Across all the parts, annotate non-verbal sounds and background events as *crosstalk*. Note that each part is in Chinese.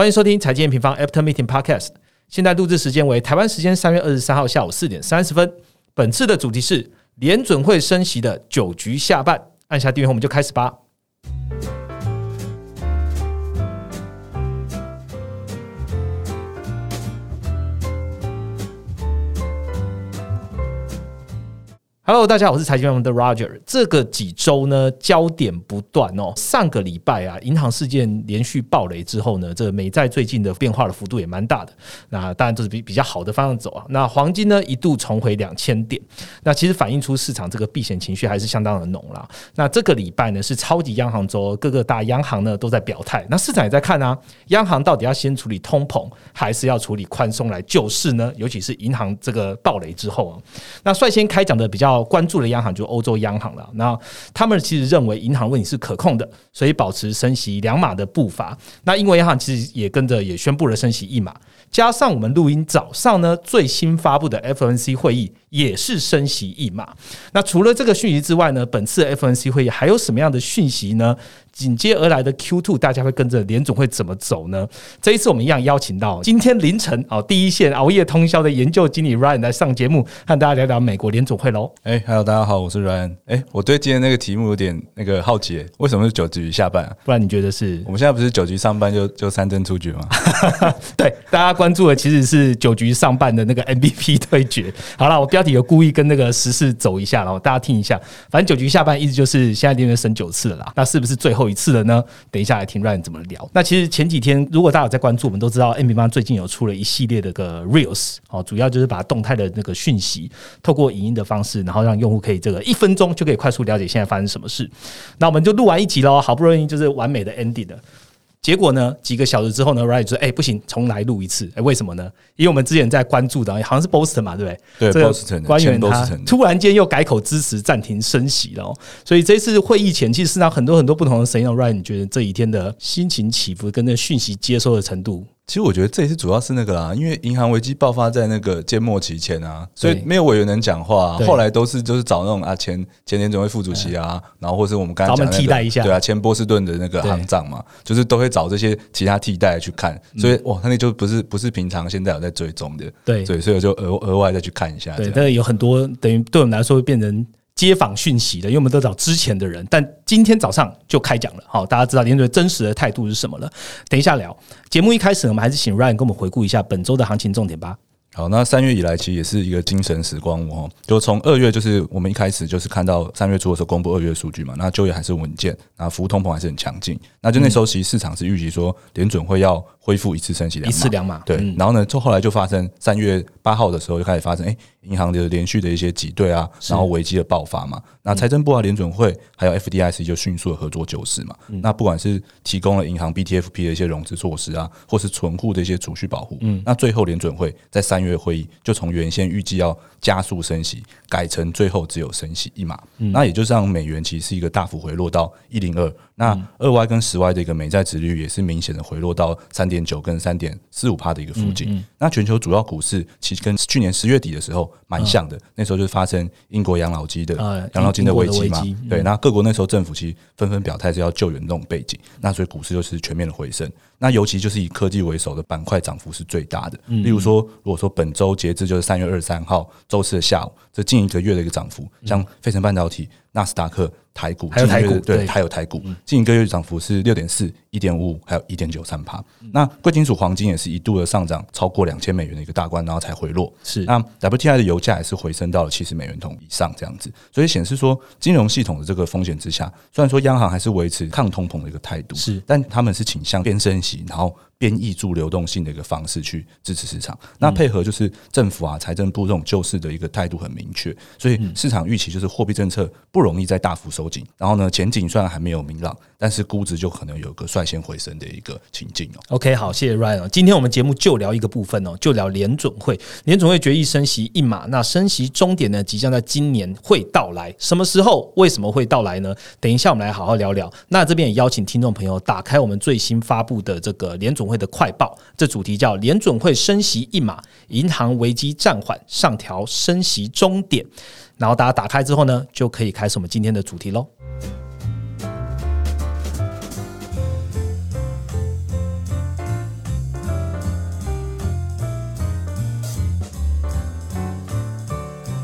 欢迎收听财经平方 After Meeting Podcast。现在录制时间为台湾时间三月二十三号下午四点三十分。本次的主题是联准会升息的九局下半。按下订阅后，我们就开始吧。Hello，大家好，我是财经网的 Roger。这个几周呢，焦点不断哦。上个礼拜啊，银行事件连续暴雷之后呢，这个美债最近的变化的幅度也蛮大的。那当然都是比比较好的方向走啊。那黄金呢，一度重回两千点。那其实反映出市场这个避险情绪还是相当的浓啦。那这个礼拜呢，是超级央行周，各个大央行呢都在表态。那市场也在看啊，央行到底要先处理通膨，还是要处理宽松来救市呢？尤其是银行这个暴雷之后啊，那率先开讲的比较。关注的央行就欧洲央行了，那他们其实认为银行问题是可控的，所以保持升息两码的步伐。那英国央行其实也跟着也宣布了升息一码，加上我们录音早上呢最新发布的 FNC 会议也是升息一码。那除了这个讯息之外呢，本次 FNC 会议还有什么样的讯息呢？紧接而来的 Q two，大家会跟着联总会怎么走呢？这一次我们一样邀请到今天凌晨哦第一线熬夜通宵的研究经理 Ryan 来上节目，和大家聊聊美国联总会喽。哎，Hello，大家好，我是 Ryan。哎，我对今天那个题目有点那个好奇，为什么是九局下半？不然你觉得是？我们现在不是九局上半就就三针出局吗？*laughs* 对，大家关注的其实是九局上半的那个 MVP *laughs* 对决。好了，我标题有故意跟那个时事走一下，然后大家听一下。反正九局下半意思就是现在连续升九次了啦，那是不是最后？一次了呢？等一下来听 Ryan 怎么聊。那其实前几天，如果大家有在关注，我们都知道 NBA 最近有出了一系列的个 Reels 哦，主要就是把动态的那个讯息透过影音的方式，然后让用户可以这个一分钟就可以快速了解现在发生什么事。那我们就录完一集喽，好不容易就是完美的 ending 了。结果呢？几个小时之后呢？Right 说：“哎，不行，重来录一次。哎，为什么呢？因为我们之前在关注的，好像是 Boston 嘛，对不对？对，Boston 官员他突然间又改口支持暂停升息了。所以这次会议前，其实市场很多很多不同的声音。Right，你觉得这一天的心情起伏跟那讯息接收的程度？”其实我觉得这也是主要是那个啦，因为银行危机爆发在那个届末期前啊，所以没有委员能讲话。后来都是就是找那种啊前前年总会副主席啊，然后或是我们刚才讲替代一下，对啊，前波士顿的那个行长嘛，就是都会找这些其他替代去看。所以哇，他那就不是不是平常现在有在追踪的，对对，所以我就额额外再去看一下。对，但是有很多等于对我们来说会变成。接访讯息的，因为我们都找之前的人，但今天早上就开讲了。好，大家知道联准真实的态度是什么了？等一下聊。节目一开始，我们还是请 Ryan 跟我们回顾一下本周的行情重点吧。好，那三月以来其实也是一个精神时光哦，就从二月就是我们一开始就是看到三月初的时候公布二月数据嘛，那就业还是稳健，那服务通膨还是很强劲，那就那时候其实市场是预期说联准会要恢复一次升息两一次两码，对，然后呢，就后来就发生三月八号的时候就开始发生，哎，银行的连续的一些挤兑啊，然后危机的爆发嘛，那财政部啊、联准会还有 FDIC 就迅速的合作救市嘛，那不管是提供了银行 BTFP 的一些融资措施啊，或是存户的一些储蓄保护，嗯，那最后联准会在三月会议就。从原先预计要加速升息，改成最后只有升息一码，那也就是让美元其实是一个大幅回落到一零二。那二 Y 跟十 Y 的一个美债值率也是明显的回落到三点九跟三点四五帕的一个附近。那全球主要股市其实跟去年十月底的时候蛮像的，那时候就是发生英国养老金的养老金的危机嘛。对，那各国那时候政府其实纷纷表态是要救援这种背景，那所以股市就是全面的回升。那尤其就是以科技为首的板块涨幅是最大的。例如说，如果说本周截至就是三月二十三号周四的下午，这近一个月的一个涨幅，像费城半导体、纳斯达克。台股还有台股对，还有台股，近一个月涨幅是六点四、一点五五，还有一点九三帕。那贵金属黄金也是一度的上涨超过两千美元的一个大关，然后才回落。是那 WTI 的油价也是回升到了七十美元桶以上这样子，所以显示说金融系统的这个风险之下，虽然说央行还是维持抗通膨的一个态度，是，但他们是倾向边升息，然后。边挹注流动性的一个方式去支持市场，那配合就是政府啊、财政部这种救市的一个态度很明确，所以市场预期就是货币政策不容易再大幅收紧。然后呢，前景虽然还没有明朗，但是估值就可能有个率先回升的一个情境哦。OK，好，谢谢 Ryan。今天我们节目就聊一个部分哦，就聊联准会。联准会决议升息一码，那升息终点呢，即将在今年会到来。什么时候？为什么会到来呢？等一下我们来好好聊聊。那这边也邀请听众朋友打开我们最新发布的这个联准。会的快报，这主题叫联准会升息一码，银行危机暂缓，上调升息终点。然后大家打开之后呢，就可以开始我们今天的主题喽。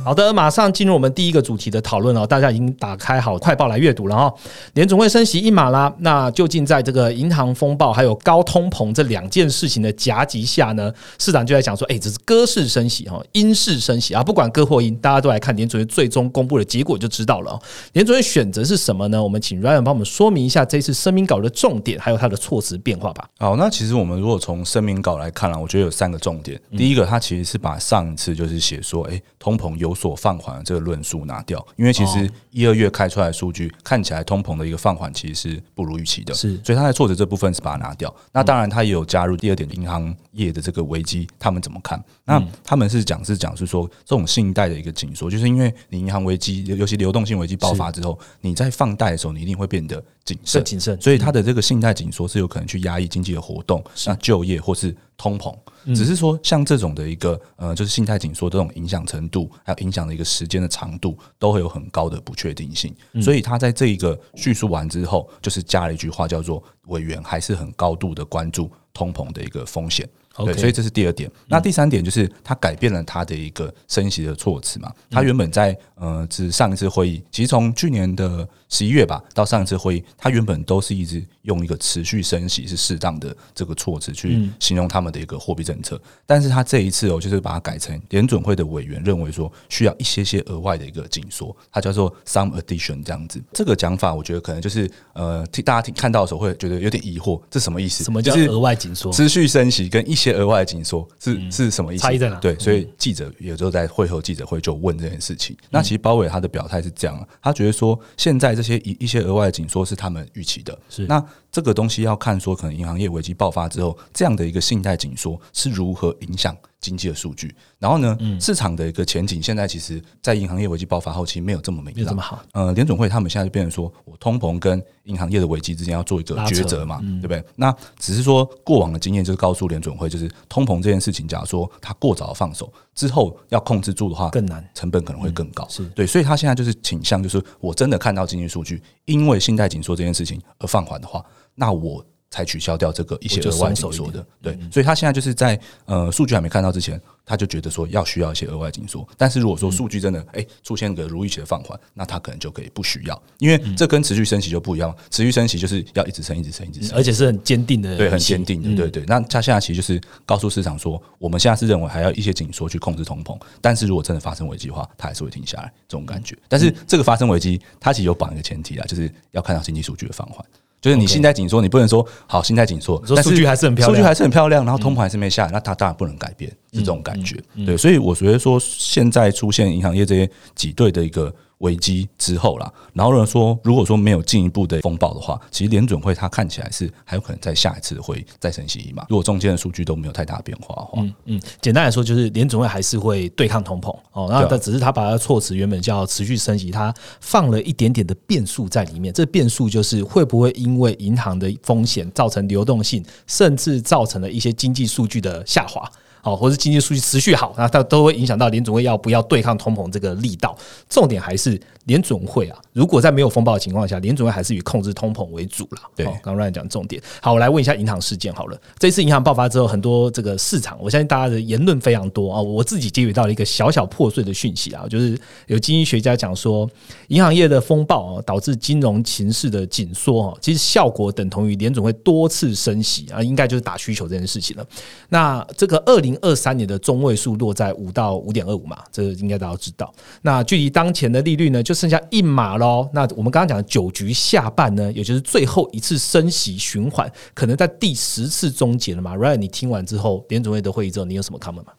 好的，马上进入我们第一个主题的讨论哦。大家已经打开好快报来阅读了哈。联总会升息一码啦，那究竟在这个银行风暴还有高通膨这两件事情的夹击下呢？市场就在想说，哎，这是歌式升息哈，鹰式升息啊，不管歌或音，大家都来看联总会最终公布的结果就知道了。哦联总会选择是什么呢？我们请 Ryan 帮我们说明一下这次声明稿的重点，还有它的措辞变化吧。好，那其实我们如果从声明稿来看啊，我觉得有三个重点。第一个，它其实是把上一次就是写说，哎，通膨有所放缓的这个论述拿掉，因为其实一二月开出来的数据看起来通膨的一个放缓其实是不如预期的，是，所以他在措辞这部分是把它拿掉。那当然，他也有加入第二点，银行业的这个危机，他们怎么看？那他们是讲是讲是说，这种信贷的一个紧缩，就是因为你银行危机，尤其流动性危机爆发之后，你在放贷的时候，你一定会变得谨慎，谨慎，所以它的这个信贷紧缩是有可能去压抑经济的活动，那就业或是通膨。只是说，像这种的一个呃，就是信贷紧缩这种影响程度，还有影响的一个时间的长度，都会有很高的不确定性。所以他在这一个叙述完之后，就是加了一句话，叫做“委员还是很高度的关注通膨的一个风险”。对，所以这是第二点。那第三点就是他改变了他的一个升息的措辞嘛。他原本在呃，是上一次会议，其实从去年的十一月吧到上一次会议，他原本都是一直用一个持续升息是适当的这个措辞去形容他们的一个货币政策。但是他这一次哦，就是把它改成联准会的委员认为说需要一些些额外的一个紧缩，它叫做 some addition 这样子。这个讲法我觉得可能就是呃，听大家听看到的时候会觉得有点疑惑，这什么意思？什么叫额外紧缩？持续升息跟一些额外紧缩是是什么意思？差异在哪？对，所以记者有时候在会后记者会就问这件事情。那其实包伟他的表态是这样，他觉得说现在这些一一些额外的紧缩是他们预期的，是那这个东西要看说可能银行业危机爆发之后，这样的一个信贷紧缩是如何影响。经济的数据，然后呢，市场的一个前景，现在其实，在银行业危机爆发后期，没有这么明，没有这么好。呃，联总会他们现在就变成说，我通膨跟银行业的危机之间要做一个抉择嘛，对不对？那只是说，过往的经验就是告诉联总会，就是通膨这件事情，假如说他过早放手之后，要控制住的话，更难，成本可能会更高。是对，所以他现在就是倾向，就是我真的看到经济数据因为信贷紧缩这件事情而放缓的话，那我。才取消掉这个一些额外紧缩的，对，所以他现在就是在呃数据还没看到之前，他就觉得说要需要一些额外紧缩。但是如果说数据真的哎出现个如预期的放缓，那他可能就可以不需要，因为这跟持续升息就不一样。持续升息就是要一直升、一直升、一直升，而且是很坚定的，对，很坚定的，对对。那他现在其实就是告诉市场说，我们现在是认为还要一些紧缩去控制通膨，但是如果真的发生危机的话，它还是会停下来这种感觉。但是这个发生危机，它其实有绑一个前提啊，就是要看到经济数据的放缓。就是你心态紧缩，你不能说好心态紧缩，但数据还是很漂亮，数据还是很漂亮，然后通膨还是没下来，那它当然不能改变，是这种感觉。对，所以我觉得说现在出现银行业这些挤兑的一个。危机之后啦，然后呢说，如果说没有进一步的风暴的话，其实联准会它看起来是还有可能在下一次会再升息一码。如果中间的数据都没有太大变化的话，嗯嗯，简单来说就是联准会还是会对抗通膨哦。那但只是它把它措辞原本叫持续升息，它放了一点点的变数在里面。这变数就是会不会因为银行的风险造成流动性，甚至造成了一些经济数据的下滑。哦，或是经济数据持续好，那它都会影响到联总会要不要对抗通膨这个力道。重点还是联准会啊，如果在没有风暴的情况下，联准会还是以控制通膨为主了。对，刚刚乱讲重点。好，我来问一下银行事件好了。这次银行爆发之后，很多这个市场，我相信大家的言论非常多啊。我自己接取到了一个小小破碎的讯息啊，就是有经济学家讲说，银行业的风暴啊，导致金融情势的紧缩啊，其实效果等同于联准会多次升息啊，应该就是打需求这件事情了。那这个二零。二三年的中位数落在五到五点二五嘛，这个应该大家知道。那距离当前的利率呢，就剩下一码喽。那我们刚刚讲的九局下半呢，也就是最后一次升息循环，可能在第十次终结了嘛？Ryan，你听完之后，联总会的会议之后，你有什么 comment 吗？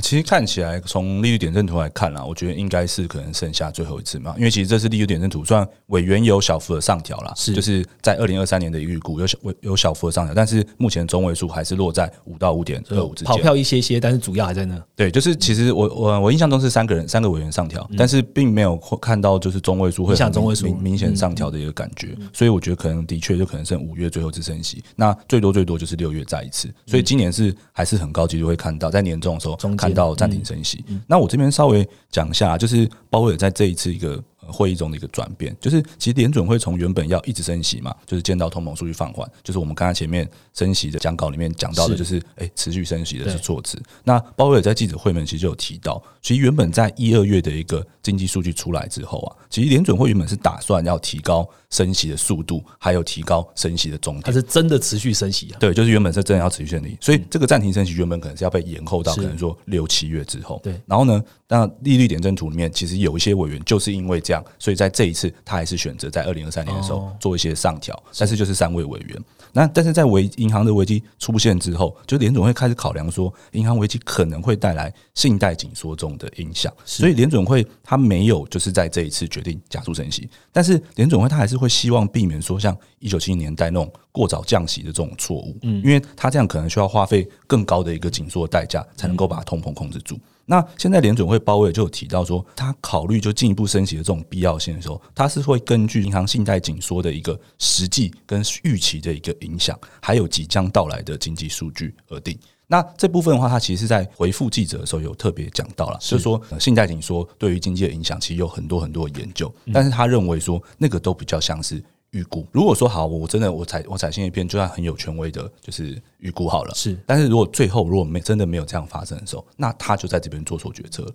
其实看起来，从利率点阵图来看啦，我觉得应该是可能剩下最后一次嘛。因为其实这次利率点阵图，算委员有小幅的上调啦，是就是在二零二三年的预估有小有小幅的上调，但是目前中位数还是落在五到五点二五之间，跑票一些些，但是主要还在那。对，就是其实我我我印象中是三个人三个委员上调，但是并没有看到就是中位数会像中位数明显上调的一个感觉，所以我觉得可能的确就可能剩五月最后次升息，那最多最多就是六月再一次，所以今年是还是很高几率会看到在年终的时候看到暂停升息。那我这边稍微讲一下，就是鲍威尔在这一次一个会议中的一个转变，就是其实联准会从原本要一直升息嘛，就是见到通膨数据放缓，就是我们刚才前面升息的讲稿里面讲到的，就是哎持续升息的是措辞。那鲍威尔在记者会面其实就有提到，其实原本在一二月的一个经济数据出来之后啊，其实联准会原本是打算要提高升息的速度，还有提高升息的终点，它是真的持续升息啊。对，就是原本是真的要持续升息，所以这个暂停升息原本可能是要被延后到可能说六七月之后。对，然后呢，那利率点阵图里面其实有一些委员就是因为这样，所以在这一次他还是选择在二零二三年的时候做一些上调，但是就是三位委员。那但是在危银行的危机出现之后，就联总会开始考量说，银行危机可能会带来信贷紧缩中的影响，所以联总会他没有就是在这一次决定加速升息，但是联总会他还是会希望避免说像一九七零年代那种过早降息的这种错误，嗯，因为他这样可能需要花费更高的一个紧缩代价才能够把通膨控制住。那现在联准会鲍威尔就有提到说，他考虑就进一步升息的这种必要性的时候，他是会根据银行信贷紧缩的一个实际跟预期的一个影响，还有即将到来的经济数据而定。那这部分的话，他其实是在回复记者的时候有特别讲到了，就是说信贷紧缩对于经济的影响，其实有很多很多的研究，但是他认为说那个都比较像是。预估，如果说好，我真的我采我采信一篇，就算很有权威的，就是预估好了。是，但是如果最后如果没真的没有这样发生的时候，那他就在这边做错决策。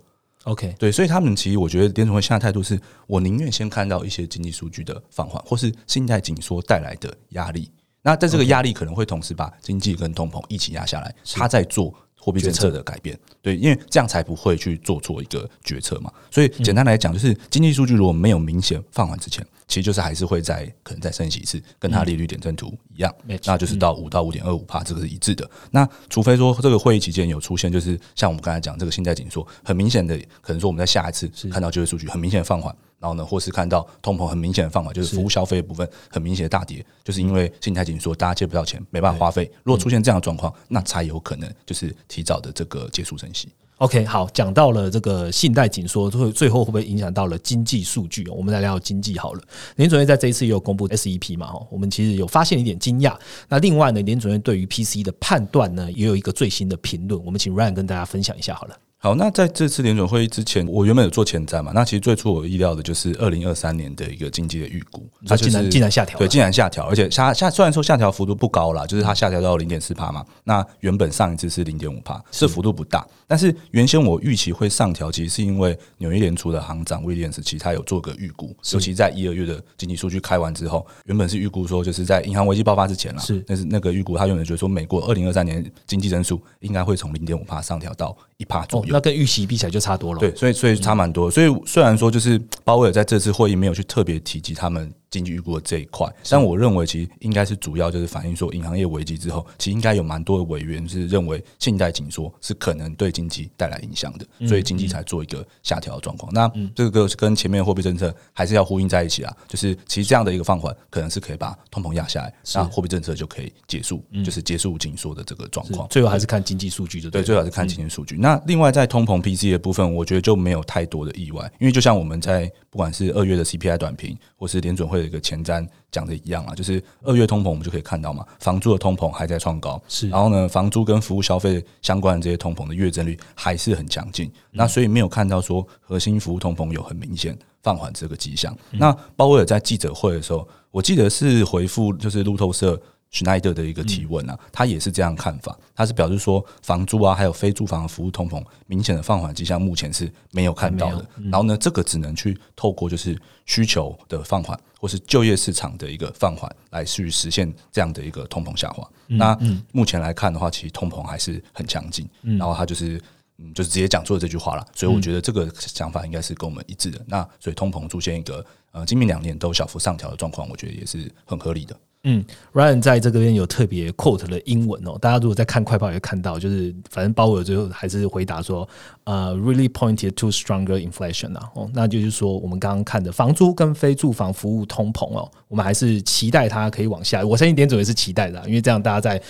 OK，对，所以他们其实我觉得联储会现在态度是，我宁愿先看到一些经济数据的放缓，或是信贷紧缩带来的压力。那在这个压力可能会同时把经济跟通膨一起压下来，他在做货币政策的改变。对，因为这样才不会去做错一个决策嘛。所以简单来讲，就是经济数据如果没有明显放缓之前。其实就是还是会在可能再升息一次，跟它利率点阵图一样，那就是到五到五点二五帕，这个是一致的。那除非说这个会议期间有出现，就是像我们刚才讲这个信贷紧缩，很明显的可能说我们在下一次看到就业数据很明显的放缓，然后呢，或是看到通膨很明显的放缓，就是服务消费部分很明显的大跌，就是因为信贷紧缩，大家借不到钱，没办法花费。如果出现这样的状况，那才有可能就是提早的这个结束升息。OK，好，讲到了这个信贷紧缩，最最后会不会影响到了经济数据？我们来聊经济好了。联准会在这一次也有公布 SEP 嘛？哈，我们其实有发现一点惊讶。那另外呢，联准会对于 PC 的判断呢，也有一个最新的评论。我们请 Ryan 跟大家分享一下好了。好，那在这次联准会议之前，我原本有做前瞻嘛？那其实最出我意料的就是二零二三年的一个经济的预估，它竟然竟然下调，对，竟然下调，而且下下虽然说下调幅度不高啦，就是它下调到零点四帕嘛。那原本上一次是零点五帕，是幅度不大。但是原先我预期会上调，其实是因为纽约联储的行长威廉斯其实他有做个预估，尤其在一二月的经济数据开完之后，原本是预估说就是在银行危机爆发之前啦，是，但是那个预估他原本觉得说美国二零二三年经济增速应该会从零点五帕上调到一帕左右，那跟预期比起来。就差多了，对，所以所以差蛮多，所以虽然说就是鲍威尔在这次会议没有去特别提及他们。经济预估的这一块，但我认为其实应该是主要就是反映说，银行业危机之后，其实应该有蛮多的委员是认为信贷紧缩是可能对经济带来影响的，所以经济才做一个下调的状况。那这个跟前面货币政策还是要呼应在一起啊，就是其实这样的一个放缓，可能是可以把通膨压下来，那货币政策就可以结束，就是结束紧缩的这个状况。最后还是看经济数据，就对，最好是看经济数据。那另外在通膨 PC 的部分，我觉得就没有太多的意外，因为就像我们在不管是二月的 CPI 短评，或是联准会的一个前瞻。讲的一样啊，就是二月通膨，我们就可以看到嘛，房租的通膨还在创高，是，然后呢，房租跟服务消费相关的这些通膨的月增率还是很强劲，那所以没有看到说核心服务通膨有很明显放缓这个迹象。那鲍威尔在记者会的时候，我记得是回复就是路透社。施耐德的一个提问啊，他也是这样看法，他是表示说房租啊，还有非住房的服务通膨明显的放缓迹象，目前是没有看到的。然后呢，这个只能去透过就是需求的放缓，或是就业市场的一个放缓，来去实现这样的一个通膨下滑。那目前来看的话，其实通膨还是很强劲。然后他就是嗯，就是直接讲出了这句话了。所以我觉得这个想法应该是跟我们一致的。那所以通膨出现一个呃，今明两年都小幅上调的状况，我觉得也是很合理的。嗯，Ryan 在这个边有特别 quote 的英文哦，大家如果在看快报也会看到，就是反正鲍威尔最后还是回答说，呃，really pointed to stronger inflation 啊，哦，那就是说我们刚刚看的房租跟非住房服务通膨哦，我们还是期待它可以往下，我相信点总也是期待的，因为这样大家在。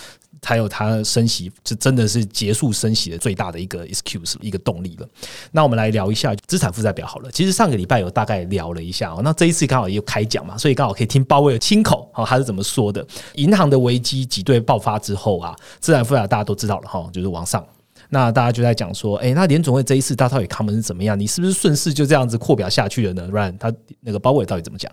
才有它升息，这真的是结束升息的最大的一个 excuse，一个动力了。那我们来聊一下资产负债表好了。其实上个礼拜有大概聊了一下哦，那这一次刚好也有开讲嘛，所以刚好可以听鲍威尔亲口哦，他是怎么说的。银行的危机挤兑爆发之后啊，资产负债大家都知道了哈，就是往上。那大家就在讲说，哎，那联总会这一次大到底他们是怎么样？你是不是顺势就这样子扩表下去了呢？Ryan 他那个包伟到底怎么讲？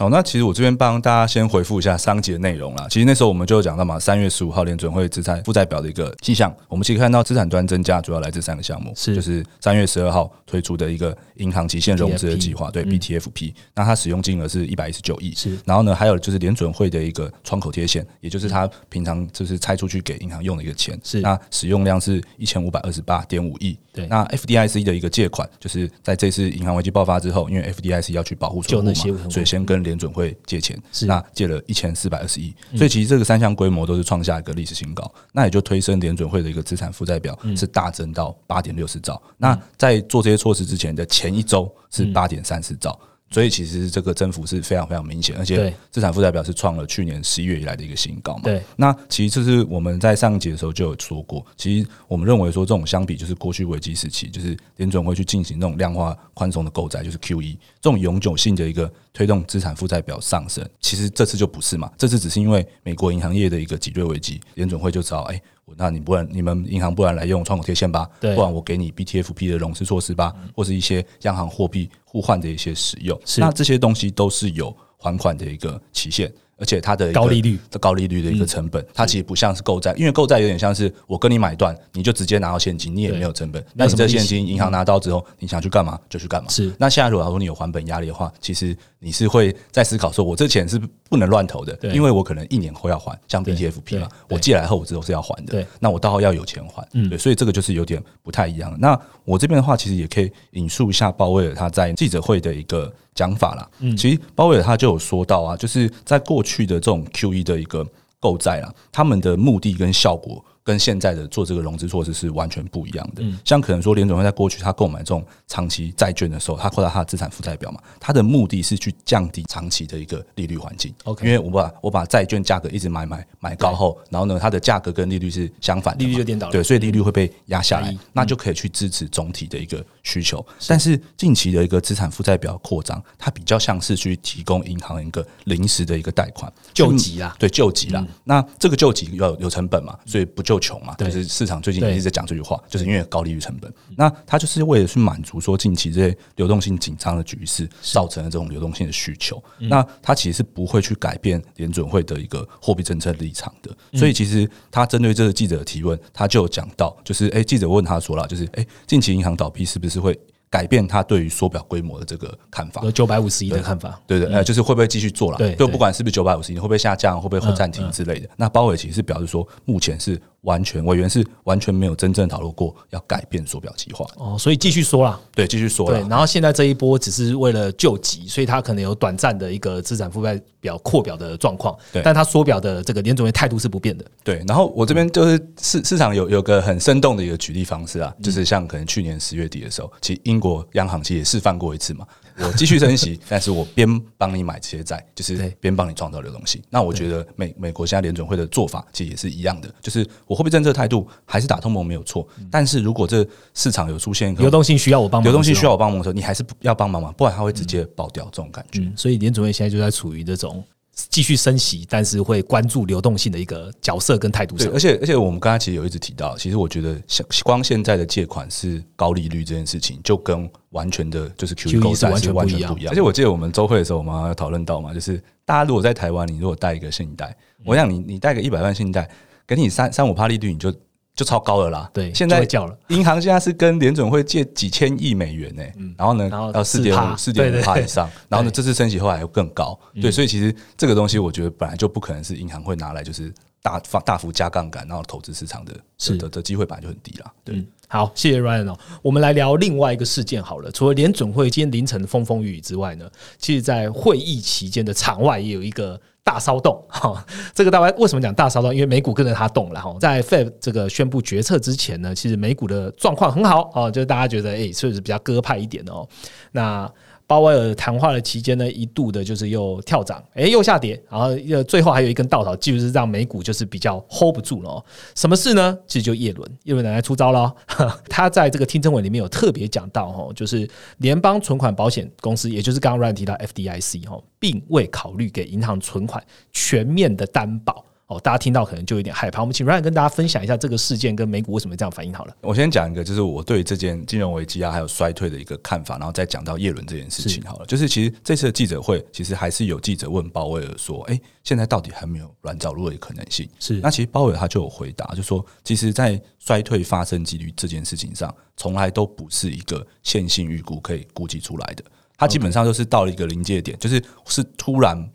好，那其实我这边帮大家先回复一下商节内容啦。其实那时候我们就讲到嘛，三月十五号联准会资产负债表的一个迹象，我们其实看到资产端增加主要来自三个项目，是就是三月十二号推出的一个银行极限融资的计划，对 BTFP，那它使用金额是一百一十九亿，是。然后呢，还有就是联准会的一个窗口贴现，也就是它平常就是拆出去给银行用的一个钱，是。那使用量是一千五百二十八点五亿，对。那 FDIC 的一个借款，就是在这次银行危机爆发之后，因为 FDIC 要去保护存户嘛，所以先跟联准会借钱。是那借了一千四百二十亿，所以其实这个三项规模都是创下一个历史新高，那也就推升联准会的一个资产负债表是大增到八点六四兆。那在做这些措施之前的前一周是八点三四兆。所以其实这个增幅是非常非常明显，而且资产负债表是创了去年十一月以来的一个新高嘛。对，那其实这是我们在上一节的时候就有说过，其实我们认为说这种相比就是过去危机时期，就是联准会去进行那种量化宽松的购债，就是 QE 这种永久性的一个推动资产负债表上升。其实这次就不是嘛，这次只是因为美国银行业的一个挤兑危机，联准会就知道，哎。那你不然你们银行不然来用窗口贴现吧，不然我给你 BTFP 的融资措施吧，或是一些央行货币互换的一些使用，那这些东西都是有还款的一个期限。而且它的高利率的高利率的一个成本，它其实不像是购债，因为购债有点像是我跟你买断，你就直接拿到现金，你也没有成本。那你这现金银行拿到之后，你想去干嘛就去干嘛。是。那现在如果说你有还本压力的话，其实你是会在思考说，我这钱是不能乱投的，因为我可能一年后要还，像 BTFP 嘛，我借来后我之后是要还的。对。那我到后要有钱还，对，所以这个就是有点不太一样。那我这边的话，其实也可以引述一下鲍威尔他在记者会的一个。讲法啦，嗯，其实鲍威尔他就有说到啊，就是在过去的这种 Q E 的一个购债啦，他们的目的跟效果。跟现在的做这个融资措施是完全不一样的。像可能说联总会在过去他购买这种长期债券的时候，他扩大他的资产负债表嘛，他的目的是去降低长期的一个利率环境。OK，因为我把我把债券价格一直买买买高后，然后呢，它的价格跟利率是相反，利率就颠倒了。对，所以利率会被压下来，那就可以去支持总体的一个需求。但是近期的一个资产负债表扩张，它比较像是去提供银行一个临时的一个贷款救急啦，对，救急啦。那这个救急要有成本嘛，所以不救穷嘛，就是市场最近一直在讲这句话，就是因为高利率成本。那它就是为了去满足说近期这些流动性紧张的局势造成的这种流动性的需求。那它其实是不会去改变联准会的一个货币政策立场的。所以其实他针对这个记者的提问，他就讲到，就是哎，记者问他说了，就是哎，近期银行倒闭是不是会？改变他对于缩表规模的这个看法，有九百五十亿的看法，对对，呃，就是会不会继续做了？对，就不管是不是九百五十亿，会不会下降，会不会会暂停之类的。那包伟其实是表示说，目前是。完全委员是完全没有真正讨论过要改变缩表计划哦，所以继续说啦，对，继续说了。然后现在这一波只是为了救急，所以他可能有短暂的一个资产负债表扩表的状况，对，但他缩表的这个联总会态度是不变的，对。然后我这边就是市市场有有个很生动的一个举例方式啊，就是像可能去年十月底的时候，其实英国央行其实也示范过一次嘛。我继续升息，*laughs* 但是我边帮你买这些债，就是边帮你创造流动性。那我觉得美美国现在联准会的做法其实也是一样的，就是我货币政策态度还是打通膨没有错，但是如果这市场有出现流动性需要我帮忙，流动性需要我帮忙的时候，你还是要帮忙嘛，不然它会直接爆掉这种感觉。所以联准会现在就在处于这种。继续升息，但是会关注流动性的一个角色跟态度上。而且而且我们刚才其实有一直提到，其实我觉得像光现在的借款是高利率这件事情，就跟完全的就是 Q E 是完全不一样。而且我记得我们周会的时候，我们要讨论到嘛，就是大家如果在台湾，你如果贷一个信贷，我想你你贷个一百万信贷，给你三三五趴利率，你就。就超高了啦！对，现在叫了。银行现在是跟联准会借几千亿美元呢，然后呢，要四点五、四点五帕以上，然后呢，这次升息后来又更高。对，所以其实这个东西，我觉得本来就不可能是银行会拿来就是大放大幅加杠杆，然后投资市场的，是的的机会本来就很低了。对，好，谢谢 Ryan 哦。我们来聊另外一个事件好了。除了联准会今天凌晨风风雨雨之外呢，其实在会议期间的场外也有一个。大骚动 *laughs* 哈，这个大概为什么讲大骚动？因为美股跟着它动了哈。在 Fed 这个宣布决策之前呢，其实美股的状况很好啊，就是大家觉得哎，是不是比较鸽派一点哦？那。鲍威尔谈话的期间呢，一度的就是又跳涨，哎，又下跌，然后又最后还有一根稻草，就是让美股就是比较 hold 不住了。什么事呢？其实就叶伦，叶伦奶奶出招了。*laughs* 他在这个听证会里面有特别讲到，哈，就是联邦存款保险公司，也就是刚刚 Ryan 提到 FDIC 哈，并未考虑给银行存款全面的担保。哦，大家听到可能就有点害怕。我们请 Ryan 跟大家分享一下这个事件跟美股为什么这样反应好了。我先讲一个，就是我对这件金融危机啊，还有衰退的一个看法，然后再讲到叶伦这件事情好了。就是其实这次的记者会，其实还是有记者问鲍威尔说：“哎，现在到底还没有软着陆的可能性？”是那其实鲍威尔他就有回答，就说：“其实，在衰退发生几率这件事情上，从来都不是一个线性预估可以估计出来的。它基本上就是到了一个临界点，就是是突然。”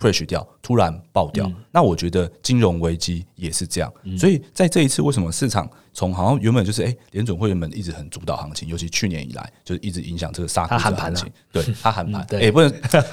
Crash 掉，突然爆掉。那我觉得金融危机也是这样。所以在这一次，为什么市场从好像原本就是哎，联准会员们一直很主导行情，尤其去年以来就是一直影响这个杀股的行情。对，他喊盘，哎，不能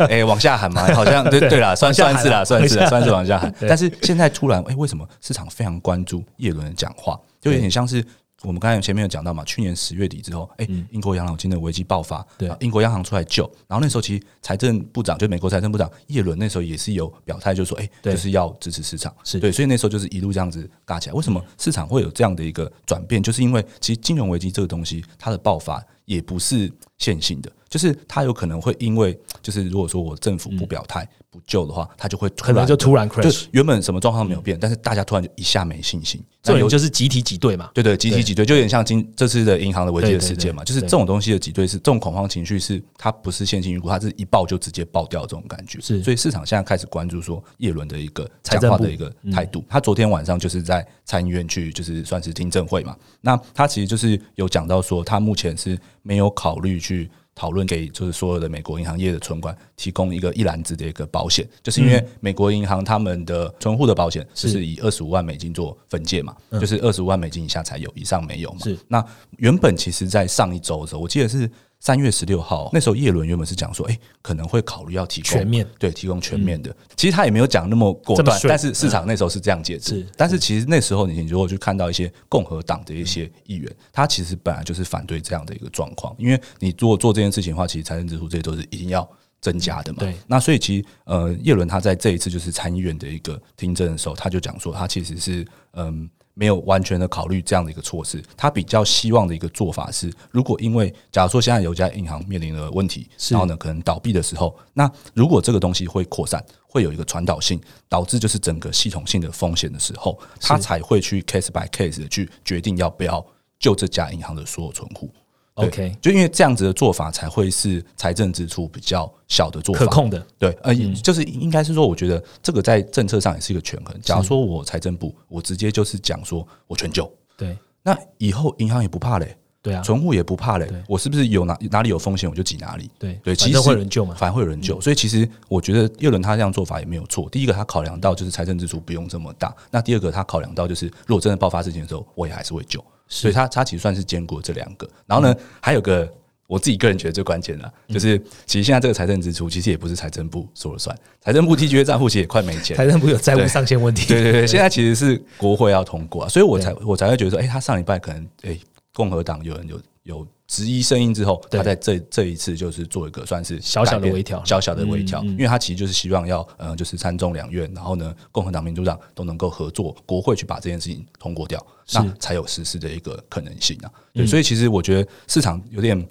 哎往下喊嘛，好像对对啦，算算是啦，算是算是往下喊。但是现在突然哎，为什么市场非常关注叶伦的讲话，就有点像是。我们刚才前面有讲到嘛，去年十月底之后，哎，英国养老金的危机爆发，对，英国央行出来救，然后那时候其实财政部长就美国财政部长耶伦那时候也是有表态，就说，哎，就是要支持市场，是。对，所以那时候就是一路这样子嘎起来。为什么市场会有这样的一个转变？就是因为其实金融危机这个东西，它的爆发也不是线性的，就是它有可能会因为，就是如果说我政府不表态。不救的话，它就会可能就突然 crash。原本什么状况没有变，但是大家突然就一下没信心。这种就是集体挤兑嘛？对对，集体挤兑就有点像今这次的银行的危机的事件嘛。就是这种东西的挤兑是这种恐慌情绪，是它不是线性预估，它是一爆就直接爆掉这种感觉。是，所以市场现在开始关注说叶伦的一个讲话的一个态度。他昨天晚上就是在参议院去，就是算是听证会嘛。那他其实就是有讲到说，他目前是没有考虑去。讨论给就是所有的美国银行业的存款提供一个一篮子的一个保险，就是因为美国银行他们的存户的保险是以二十五万美金做分界嘛，就是二十五万美金以下才有，以上没有嘛。是那原本其实，在上一周的时候，我记得是。三月十六号，那时候叶伦原本是讲说，哎，可能会考虑要提供全面，对，提供全面的。其实他也没有讲那么果断，但是市场那时候是这样解释。但是其实那时候你如果去看到一些共和党的一些议员，他其实本来就是反对这样的一个状况，因为你如果做这件事情的话，其实财政支出这些都是一定要增加的嘛。对。那所以其实呃，叶伦他在这一次就是参议院的一个听证的时候，他就讲说，他其实是嗯。没有完全的考虑这样的一个措施，他比较希望的一个做法是，如果因为假如说现在有家银行面临了问题，然后呢可能倒闭的时候，那如果这个东西会扩散，会有一个传导性，导致就是整个系统性的风险的时候，他才会去 case by case 的去决定要不要救这家银行的所有存户。OK，就因为这样子的做法才会是财政支出比较小的做法，可控的。对，呃，就是应该是说，我觉得这个在政策上也是一个权衡。假如说我财政部，我直接就是讲说我全救，对，那以后银行也不怕嘞，对啊，存户也不怕嘞，我是不是有哪哪里有风险我就挤哪里？对对，其实会有人救嘛，反而会有人救。所以其实我觉得叶伦他这样做法也没有错。第一个，他考量到就是财政支出不用这么大；那第二个，他考量到就是如果真的爆发事情的时候，我也还是会救。所以他他其实算是兼顾这两个。然后呢，还有个。我自己个人觉得最关键的，就是其实现在这个财政支出，其实也不是财政部说了算，财政部 T G A 账户其实也快没钱，财政部有债务上限问题。对对对，现在其实是国会要通过，所以我才我才会觉得说，哎，他上礼拜可能，哎，共和党有人有有。质疑声音之后，他在这这一次就是做一个算是小小的微调，小小的微调，因为他其实就是希望要，呃，就是参众两院，然后呢，共和党、民主党都能够合作，国会去把这件事情通过掉，那才有实施的一个可能性啊。对，所以其实我觉得市场有点，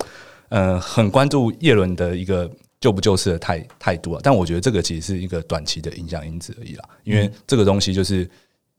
呃，很关注叶伦的一个救不救市的态态度啊，但我觉得这个其实是一个短期的影响因子而已啦，因为这个东西就是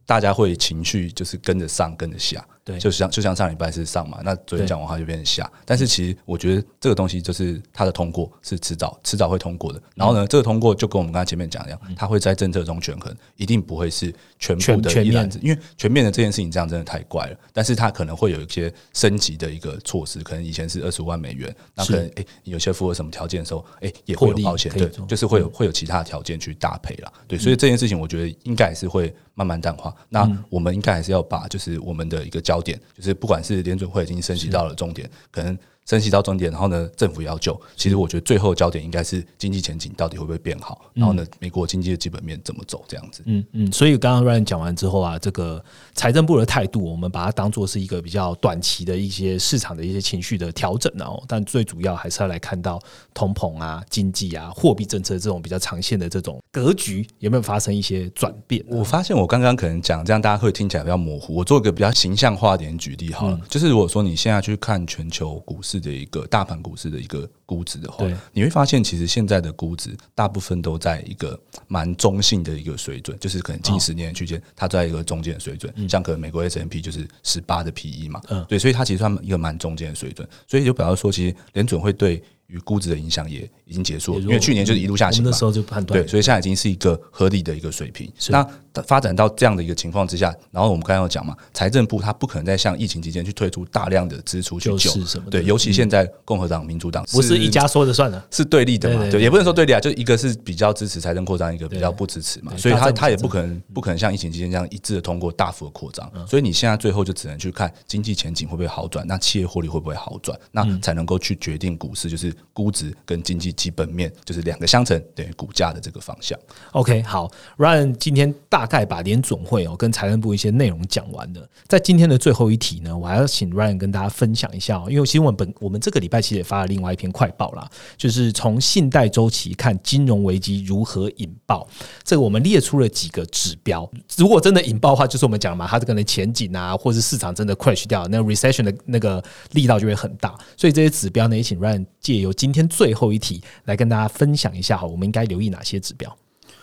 大家会情绪就是跟着上，跟着下。对，就像就像上礼拜是上嘛，那昨天讲完话就变成下。但是其实我觉得这个东西就是它的通过是迟早迟早会通过的。然后呢，这个通过就跟我们刚才前面讲一样，它会在政策中权衡，一定不会是全部的一揽子，因为全面的这件事情这样真的太怪了。但是它可能会有一些升级的一个措施，可能以前是二十五万美元，那可能哎有些符合什么条件的时候，哎也会有保险，对，就是会有会有其他条件去搭配了。对，所以这件事情我觉得应该还是会慢慢淡化。那我们应该还是要把就是我们的一个点，就是不管。是联准会已经升级到了终点，可能。升息到终点，然后呢，政府要救。其实我觉得最后焦点应该是经济前景到底会不会变好，然后呢，美国经济的基本面怎么走这样子。嗯嗯，所以刚刚 Ryan 讲完之后啊，这个财政部的态度，我们把它当做是一个比较短期的一些市场的一些情绪的调整哦。但最主要还是要来看到通膨啊、经济啊、货币政策这种比较长线的这种格局有没有发生一些转变。我发现我刚刚可能讲这样，大家会听起来比较模糊。我做一个比较形象化点举例好了，就是如果说你现在去看全球股市。市的一个大盘股市的一个估值的话，你会发现其实现在的估值大部分都在一个蛮中性的一个水准，就是可能近十年的区间，它在一个中间的水准。像可能美国 S M P 就是十八的 P E 嘛，嗯对，所以它其实算一个蛮中间的水准，所以就表示说，其实联准会对于估值的影响也已经结束了，因为去年就是一路下行嘛我们那时，候就判断对，所以现在已经是一个合理的一个水平。那发展到这样的一个情况之下，然后我们刚刚有讲嘛，财政部它不可能再像疫情期间去推出大量的支出去救对，尤其现在共和党、民主党不是一家说了算的。是对立的嘛？对也不能说对立啊，就一个是比较支持财政扩张，一个比较不支持嘛，所以他他也不可能不可能像疫情期间这样一致的通过大幅的扩张，所以你现在最后就只能去看经济前景会不会好转，那企业获利会不会好转，那才能够去决定股市就是估值跟经济基本面就是两个相乘等于股价的这个方向。OK，好，Ryan 今天大概把联总会哦跟财政部一些内容讲完了。在今天的最后一题呢，我还要请 Ryan 跟大家分享一下、哦，因为其实我们本我们这个礼拜其实也发了另外一篇快报啦，就是从信贷周期看金融危机如何引爆。这个我们列出了几个指标，如果真的引爆的话，就是我们讲嘛，它这个的前景啊，或是市场真的 crash 掉，那 recession 的那个力道就会很大。所以这些指标呢，也请 Ryan 借由今天最后一题来跟大家分享一下，好，我们应该留意哪些指标。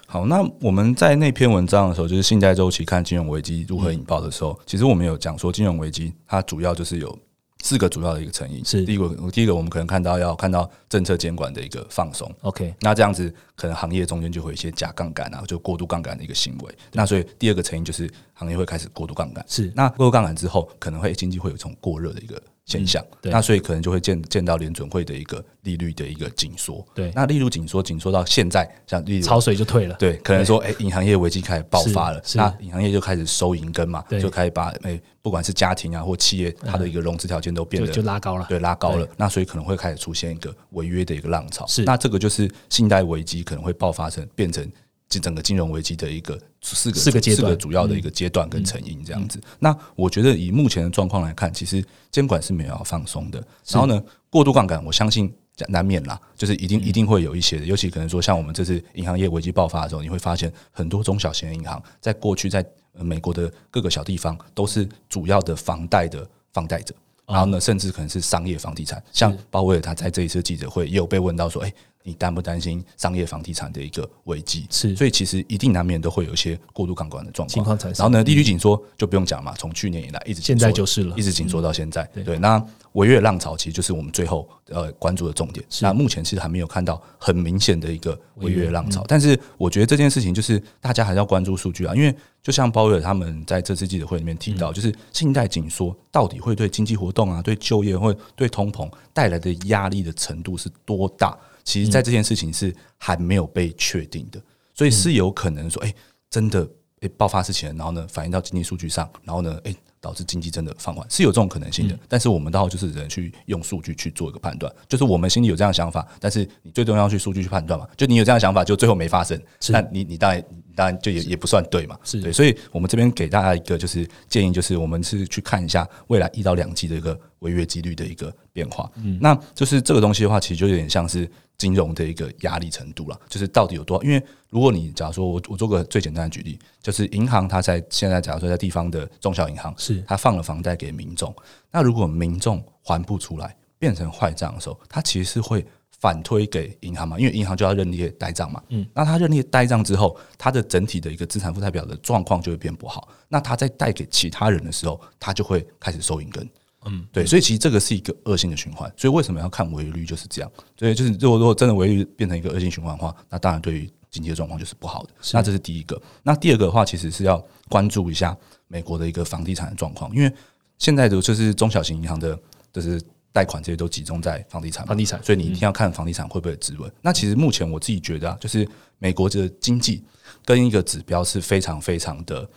好，那我们在那篇文章的时候，就是信贷周期看金融危机如何引爆的时候，其实我们有讲说，金融危机它主要就是有四个主要的一个成因。是第一个，第一个我们可能看到要看到政策监管的一个放松。OK，那这样子，可能行业中间就会有一些假杠杆啊，就过度杠杆的一个行为。那所以第二个成因就是行业会开始过度杠杆。是那过度杠杆之后，可能会经济会有一种过热的一个现象。对那所以可能就会见见到联准会的一个利率的一个紧缩。对那利率紧缩，紧缩到现在，像例如潮水就退了。对，可能说，哎、银行业危机开始爆发了，那银行业就开始收银根嘛，就开始把哎、不管是家庭啊或企业，它的一个融资条件都变就得就拉高了。对拉高了，那所以可能会开始出现一个违约的一个浪潮。是那这个就是信贷危机可能会爆发成变成这整个金融危机的一个四个四个阶段嗯四个主要的一个阶段跟成因这样子。那我觉得以目前的状况来看，其实监管是没有要放松的。然后呢，过度杠杆，我相信。难免啦，就是一定一定会有一些的，尤其可能说像我们这次银行业危机爆发的时候，你会发现很多中小型的银行在过去在呃美国的各个小地方都是主要的房贷的放贷者，然后呢，甚至可能是商业房地产，像鲍威尔他在这一次记者会也有被问到说，哎、你担不担心商业房地产的一个危机？是所以其实一定难免都会有一些过度杠杆的状况情况然后呢，利率紧缩就不用讲嘛，从去年以来一直紧现缩在就是了一直紧缩到现在。对，那违约浪潮其实就是我们最后呃关注的重点。那目前其实还没有看到很明显的一个违约浪潮，但是我觉得这件事情就是大家还是要关注数据啊，因为就像鲍威尔他们在这次记者会里面提到，就是信贷紧缩到底会对经济活动啊、对就业或对通膨带来的压力的程度是多大？其实，在这件事情是还没有被确定的，所以是有可能说，哎、真的诶爆发事情了，然后呢反映到经济数据上，然后呢诶导致经济真的放缓，是有这种可能性的。但是我们到就是只能去用数据去做一个判断，就是我们心里有这样想法，但是你最重要去数据去判断嘛。就你有这样想法，就最后没发生，那你你当然你当然就也也不算对嘛。是对，所以我们这边给大家一个就是建议，就是我们是去看一下未来一到两季的一个违约几率的一个变化。嗯，那就是这个东西的话，其实就有点像是金融的一个压力程度了，就是到底有多少？因为如果你假如说我我做个最简单的举例，就是银行它在现在假如说在地方的中小银行，是它放了房贷给民众，那如果民众还不出来，变成坏账的时候，它其实是会反推给银行嘛，因为银行就要认列呆账嘛。嗯，那他认列呆账之后，他的整体的一个资产负债表的状况就会变不好。那他在贷给其他人的时候，他就会开始收银根。嗯，对，所以其实这个是一个恶性的循环。所以为什么要看违约率就是这样？所以就是如果如果真的违约率变成一个恶性循环的话，那当然对于经济的状况就是不好的。那这是第一个。那第二个的话，其实是要关注一下美国的一个房地产的状况，因为现在的就是中小型银行的，就是贷款这些都集中在房地产，房地产所以你一定要看房地产会不会止稳。那其实目前我自己觉得啊，就是美国的经济跟一个指标是非常非常的，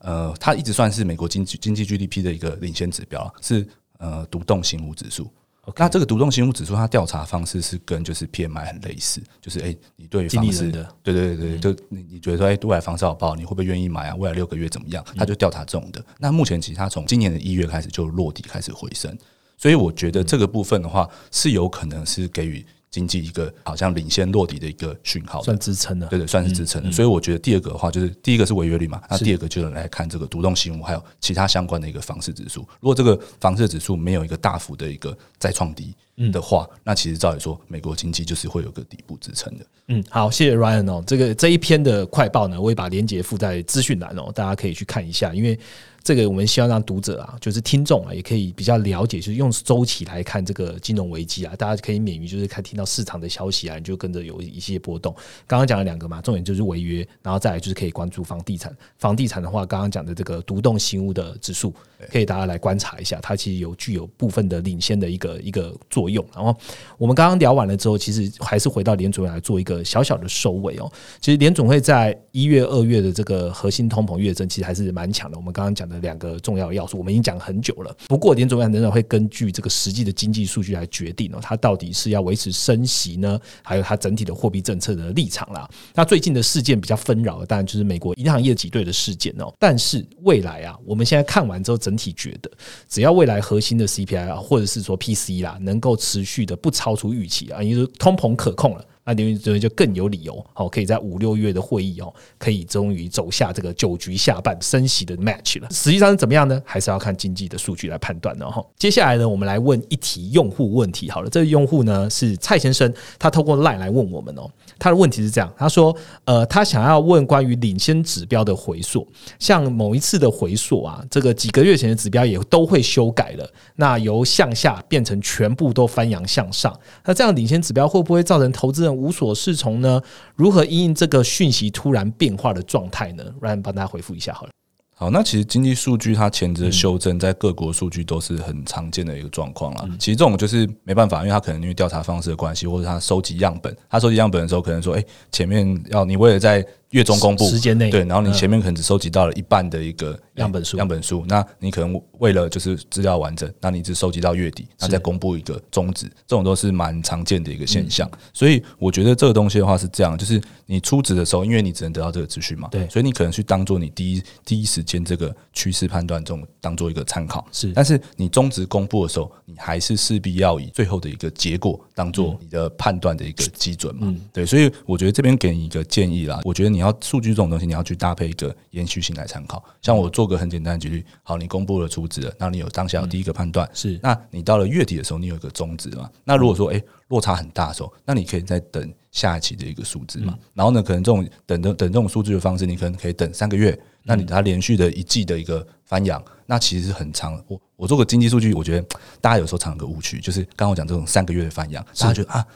呃，它一直算是美国经济经济 GDP 的一个领先指标啊，是呃独栋新屋指数。那这个独栋新屋指数，它调查方式是跟就是 PMI 很类似，就是哎、你对于房市经理人的，对对对对，就你你觉得说，哎、未来房市好不好？你会不会愿意买啊？未来六个月怎么样？他就调查这种的。那目前其实它从今年的一月开始就落地开始回升，所以我觉得这个部分的话，是有可能是给予经济一个好像领先落地的一个讯号算支撑的。对对，算是支撑的。所以我觉得第二个的话，就是第一个是违约率嘛，那第二个就是来看这个独栋新屋还有其他相关的一个房市指数。如果这个房市指数没有一个大幅的一个再创低，的话，那其实照理说，美国经济就是会有个底部支撑的。嗯，好，谢谢 Ryan 哦。这个这一篇的快报呢，我也把链接附在资讯栏哦，大家可以去看一下。因为这个我们希望让读者啊，就是听众啊，也可以比较了解，就是用周期来看这个金融危机啊，大家可以免于就是看听到市场的消息啊，你就跟着有一些波动。刚刚讲了两个嘛，重点就是违约，然后再来就是可以关注房地产。房地产的话，刚刚讲的这个独栋新屋的指数，可以大家来观察一下，它其实有具有部分的领先的一个一个作用。然后我们刚刚聊完了之后，其实还是回到联总会来做一个小小的收尾哦。其实联总会在一月、二月的这个核心通膨月增，其实还是蛮强的。我们刚刚讲的两个重要要素，我们已经讲很久了。不过联总会仍然会根据这个实际的经济数据来决定哦，它到底是要维持升息呢，还有它整体的货币政策的立场啦。那最近的事件比较纷扰，当然就是美国银行业挤兑的事件哦。但是未来啊，我们现在看完之后，整体觉得，只要未来核心的 CPI 啊，或者是说 PC 啦，能够持续的不超出预期啊，因为通膨可控了。那联储会就更有理由，好，可以在五六月的会议哦，可以终于走下这个九局下半升息的 match 了。实际上是怎么样呢？还是要看经济的数据来判断的哈。接下来呢，我们来问一题用户问题。好了，这个用户呢是蔡先生，他透过 line 来问我们哦。他的问题是这样，他说，呃，他想要问关于领先指标的回溯，像某一次的回溯啊，这个几个月前的指标也都会修改了，那由向下变成全部都翻扬向上，那这样领先指标会不会造成投资人？无所适从呢？如何因应这个讯息突然变化的状态呢？？Ryan 帮大家回复一下好了。好，那其实经济数据它前置修正，在各国数据都是很常见的一个状况了。其实这种就是没办法，因为它可能因为调查方式的关系，或者它收集样本，它收集样本的时候可能说，哎，前面要你为了在月中公布时间内，对，然后你前面可能只收集到了一半的一个样本数，样本数，那你可能为了就是资料完整，那你只收集到月底，那再公布一个终止，这种都是蛮常见的一个现象。所以我觉得这个东西的话是这样，就是你初值的时候，因为你只能得到这个资讯嘛，对，所以你可能去当做你第一第一时间这个趋势判断中当做一个参考，是。但是你终止公布的时候，你还是势必要以最后的一个结果当做你的判断的一个基准嘛，对。所以我觉得这边给你一个建议啦，我觉得你要数据这种东西。你要去搭配一个延续性来参考，像我做个很简单的举例，好，你公布了初值了，那你有当下有第一个判断是，那你到了月底的时候，你有一个终值嘛？那如果说诶落差很大的时候，那你可以再等下一期的一个数字嘛？然后呢，可能这种等等等这种数据的方式，你可能可以等三个月，那你它连续的一季的一个翻扬，那其实是很长。我我做个经济数据，我觉得大家有时候常有个误区，就是刚刚我讲这种三个月的翻扬，大家觉得啊。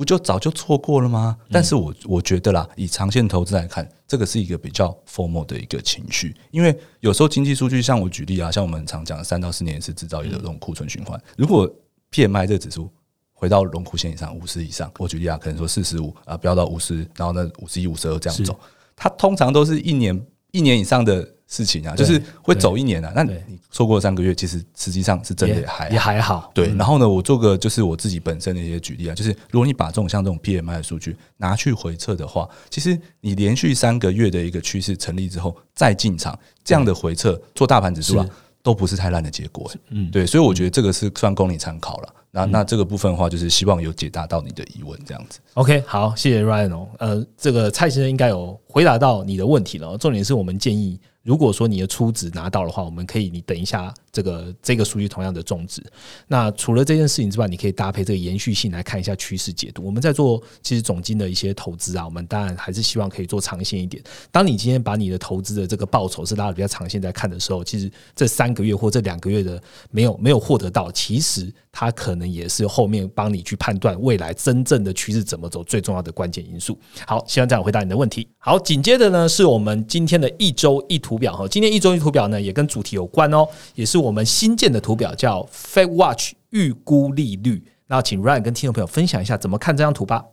不就早就错过了吗？但是我我觉得啦，以长线投资来看，这个是一个比较 formal 的一个情绪，因为有时候经济数据，像我举例啊，像我们常讲三到四年是制造业的这种库存循环。如果 PMI 这个指数回到龙枯线以上五十以上，我举例啊，可能说四十五啊，飙到五十，然后呢五十一、五十二这样走，它通常都是一年一年以上的。事情啊，就是会走一年啊。那你错过三个月，其实实际上是真的还也还好。对，然后呢，我做个就是我自己本身的一些举例啊，就是如果你把这种像这种 PMI 的数据拿去回测的话，其实你连续三个月的一个趋势成立之后再进场，这样的回测做大盘指数啊，都不是太烂的结果。嗯，对，所以我觉得这个是算供你参考了。那那这个部分的话，就是希望有解答到你的疑问，这样子。OK，好，谢谢 Ryan 哦。呃，这个蔡先生应该有回答到你的问题了。重点是我们建议。如果说你的初值拿到的话，我们可以，你等一下。这个这个数据同样的种植，那除了这件事情之外，你可以搭配这个延续性来看一下趋势解读。我们在做其实总金的一些投资啊，我们当然还是希望可以做长线一点。当你今天把你的投资的这个报酬是拉的比较长线在看的时候，其实这三个月或这两个月的没有没有获得到，其实它可能也是后面帮你去判断未来真正的趋势怎么走最重要的关键因素。好，希望这样回答你的问题。好，紧接着呢是我们今天的一周一图表哈，今天一周一图表呢也跟主题有关哦，也是。我们新建的图表叫 Fed Watch 预估利率，那请 Ryan 跟听众朋友分享一下怎么看这张图吧。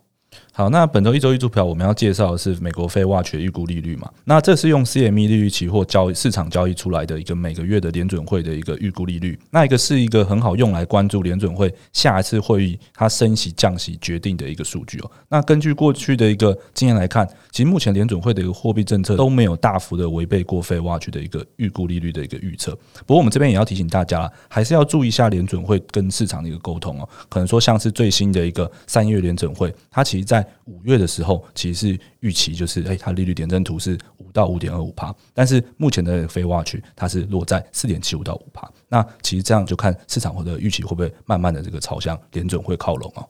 好，那本周一周一图表我们要介绍的是美国非 Watch 的预估利率嘛？那这是用 CME 利率期货交易市场交易出来的一个每个月的联准会的一个预估利率。那一个是一个很好用来关注联准会下一次会议它升息降息决定的一个数据哦。那根据过去的一个经验来看，其实目前联准会的一个货币政策都没有大幅的违背过非 Watch 的一个预估利率的一个预测。不过我们这边也要提醒大家，还是要注意一下联准会跟市场的一个沟通哦。可能说像是最新的一个三月联准会，它其在五月的时候，其实是预期就是，哎，它利率点阵图是五到五点二五帕，但是目前的非挖区它是落在四点七五到五帕。那其实这样就看市场或者预期会不会慢慢的这个朝向联准会靠拢哦。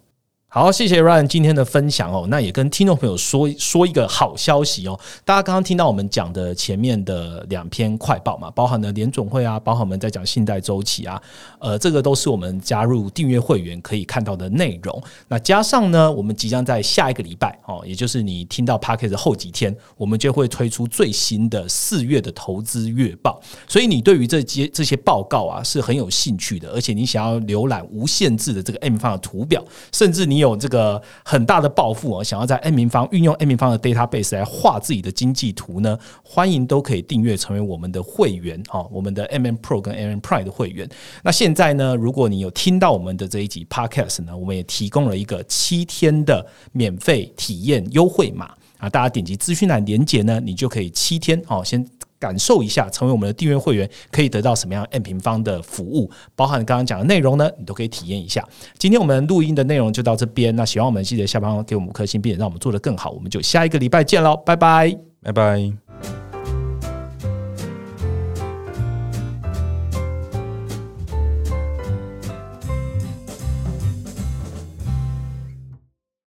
好，谢谢 Ryan 今天的分享哦。那也跟听众朋友说说一个好消息哦。大家刚刚听到我们讲的前面的两篇快报嘛，包含了联总会啊，包含我们在讲信贷周期啊，呃，这个都是我们加入订阅会员可以看到的内容。那加上呢，我们即将在下一个礼拜哦，也就是你听到 p a c k e t 后几天，我们就会推出最新的四月的投资月报。所以你对于这些这些报告啊是很有兴趣的，而且你想要浏览无限制的这个 M 方的图表，甚至你有这个很大的抱负哦，想要在 M 平方运用 M 平方的 database 来画自己的经济图呢，欢迎都可以订阅成为我们的会员哦，我们的 M M Pro 跟 M M Prime 的会员。那现在呢，如果你有听到我们的这一集 Podcast 呢，我们也提供了一个七天的免费体验优惠码啊，大家点击资讯栏连接呢，你就可以七天哦，先。感受一下，成为我们的订阅会员可以得到什么样 n 平方的服务，包含刚刚讲的内容呢，你都可以体验一下。今天我们录音的内容就到这边，那喜欢我们记得下方给我们颗星，并且让我们做得更好。我们就下一个礼拜见喽，拜拜，拜拜。